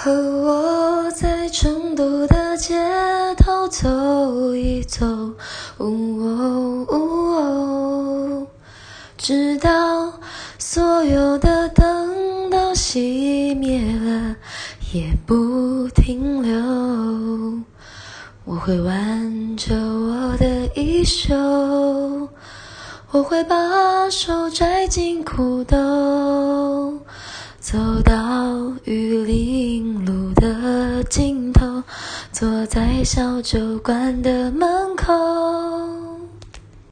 和我在成都的街头走一走，哦哦哦直到所有的灯都熄灭了也不停留。我会挽着我的衣袖，我会把手摘进裤兜。走到玉的尽头，坐在小酒馆的门口。